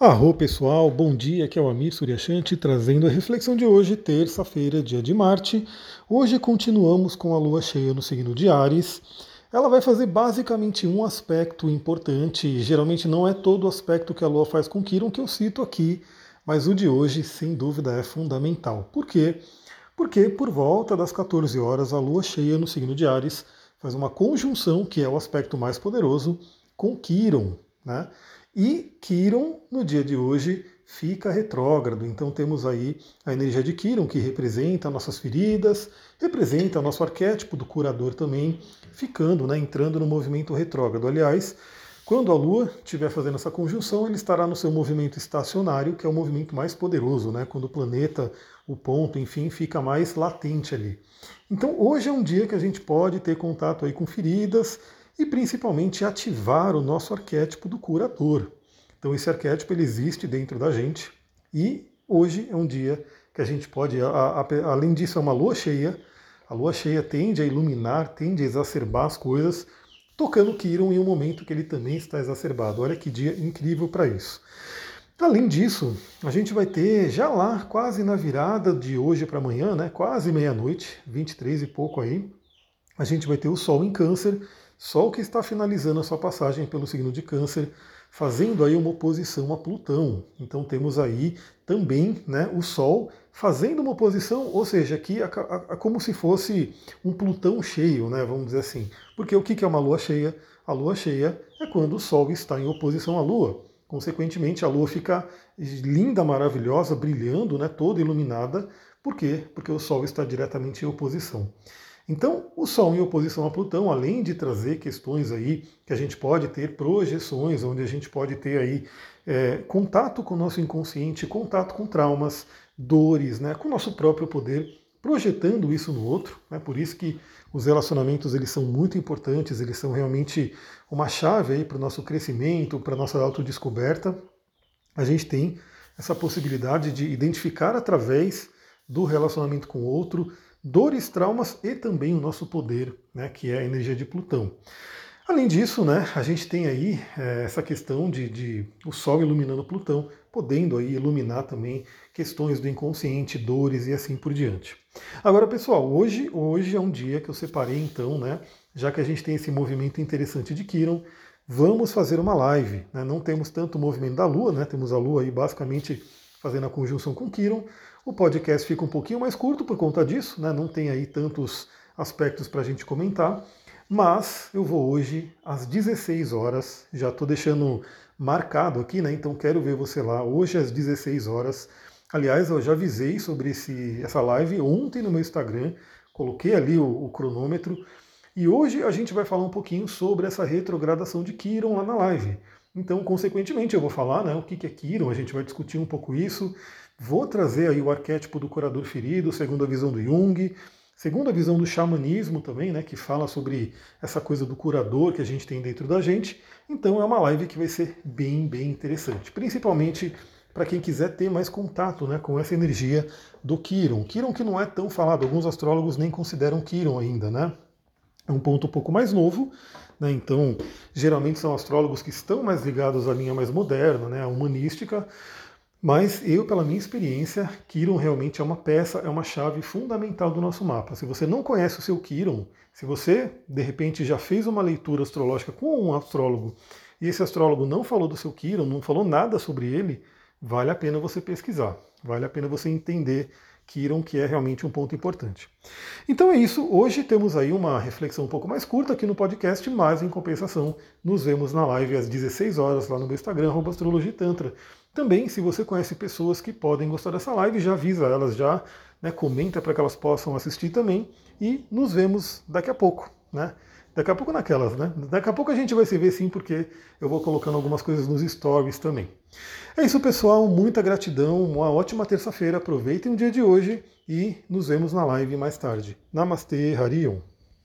Arro pessoal, bom dia, aqui é o Amir Suryashanti trazendo a reflexão de hoje, terça-feira, dia de Marte. Hoje continuamos com a lua cheia no signo de Ares. Ela vai fazer basicamente um aspecto importante, geralmente não é todo o aspecto que a lua faz com Quiron que eu cito aqui, mas o de hoje, sem dúvida, é fundamental. Por quê? Porque por volta das 14 horas, a lua cheia no signo de Ares faz uma conjunção, que é o aspecto mais poderoso, com Quiron, né? E Quiron, no dia de hoje, fica retrógrado. Então temos aí a energia de Quiron, que representa nossas feridas, representa nosso arquétipo do curador também, ficando, né, entrando no movimento retrógrado. Aliás, quando a Lua estiver fazendo essa conjunção, ele estará no seu movimento estacionário, que é o movimento mais poderoso, né? Quando o planeta, o ponto, enfim, fica mais latente ali. Então hoje é um dia que a gente pode ter contato aí com feridas, e principalmente ativar o nosso arquétipo do curador. Então esse arquétipo ele existe dentro da gente e hoje é um dia que a gente pode, a, a, além disso é uma lua cheia, a lua cheia tende a iluminar, tende a exacerbar as coisas, tocando Kiron em um momento que ele também está exacerbado. Olha que dia incrível para isso. Além disso, a gente vai ter já lá, quase na virada de hoje para amanhã, né, quase meia-noite, 23 e pouco aí, a gente vai ter o Sol em Câncer, Sol que está finalizando a sua passagem pelo signo de Câncer, fazendo aí uma oposição a Plutão. Então temos aí também né, o Sol fazendo uma oposição, ou seja, aqui é como se fosse um Plutão cheio, né, vamos dizer assim. Porque o que é uma lua cheia? A lua cheia é quando o Sol está em oposição à Lua. Consequentemente, a Lua fica linda, maravilhosa, brilhando, né, toda iluminada. Por quê? Porque o Sol está diretamente em oposição. Então, o Sol em oposição a Plutão, além de trazer questões aí que a gente pode ter projeções, onde a gente pode ter aí é, contato com o nosso inconsciente, contato com traumas, dores, né, com o nosso próprio poder, projetando isso no outro. Né, por isso que os relacionamentos eles são muito importantes, eles são realmente uma chave aí para o nosso crescimento, para a nossa autodescoberta. A gente tem essa possibilidade de identificar através do relacionamento com o outro dores, traumas e também o nosso poder, né, que é a energia de Plutão. Além disso, né, a gente tem aí é, essa questão de, de, o Sol iluminando Plutão, podendo aí iluminar também questões do inconsciente, dores e assim por diante. Agora, pessoal, hoje, hoje é um dia que eu separei então, né, já que a gente tem esse movimento interessante de Quiron, vamos fazer uma live. Né? Não temos tanto movimento da Lua, né? temos a Lua aí basicamente fazendo a conjunção com Quiron, o podcast fica um pouquinho mais curto por conta disso, né? não tem aí tantos aspectos para a gente comentar, mas eu vou hoje às 16 horas, já estou deixando marcado aqui, né? então quero ver você lá, hoje às 16 horas. Aliás, eu já avisei sobre esse, essa live ontem no meu Instagram, coloquei ali o, o cronômetro, e hoje a gente vai falar um pouquinho sobre essa retrogradação de Kiron lá na live. Então, consequentemente, eu vou falar né, o que é Kiron, a gente vai discutir um pouco isso, Vou trazer aí o arquétipo do curador ferido, segundo a visão do Jung, segundo a visão do xamanismo também, né, que fala sobre essa coisa do curador que a gente tem dentro da gente. Então é uma live que vai ser bem, bem interessante, principalmente para quem quiser ter mais contato né, com essa energia do Kiron. Kiron que não é tão falado, alguns astrólogos nem consideram Kiron ainda, né? É um ponto um pouco mais novo, né? Então, geralmente são astrólogos que estão mais ligados à linha mais moderna, né, à humanística, mas eu, pela minha experiência, Kiron realmente é uma peça, é uma chave fundamental do nosso mapa. Se você não conhece o seu Kiron, se você de repente já fez uma leitura astrológica com um astrólogo e esse astrólogo não falou do seu Kiron, não falou nada sobre ele, vale a pena você pesquisar, vale a pena você entender Kiron, que é realmente um ponto importante. Então é isso. Hoje temos aí uma reflexão um pouco mais curta aqui no podcast, mas em compensação, nos vemos na live às 16 horas lá no meu Instagram, astrologitantra. Também, se você conhece pessoas que podem gostar dessa live, já avisa elas, já né, comenta para que elas possam assistir também. E nos vemos daqui a pouco. Né? Daqui a pouco naquelas, né? Daqui a pouco a gente vai se ver sim, porque eu vou colocando algumas coisas nos stories também. É isso, pessoal. Muita gratidão. Uma ótima terça-feira. Aproveitem o dia de hoje e nos vemos na live mais tarde. Namastê, Harion.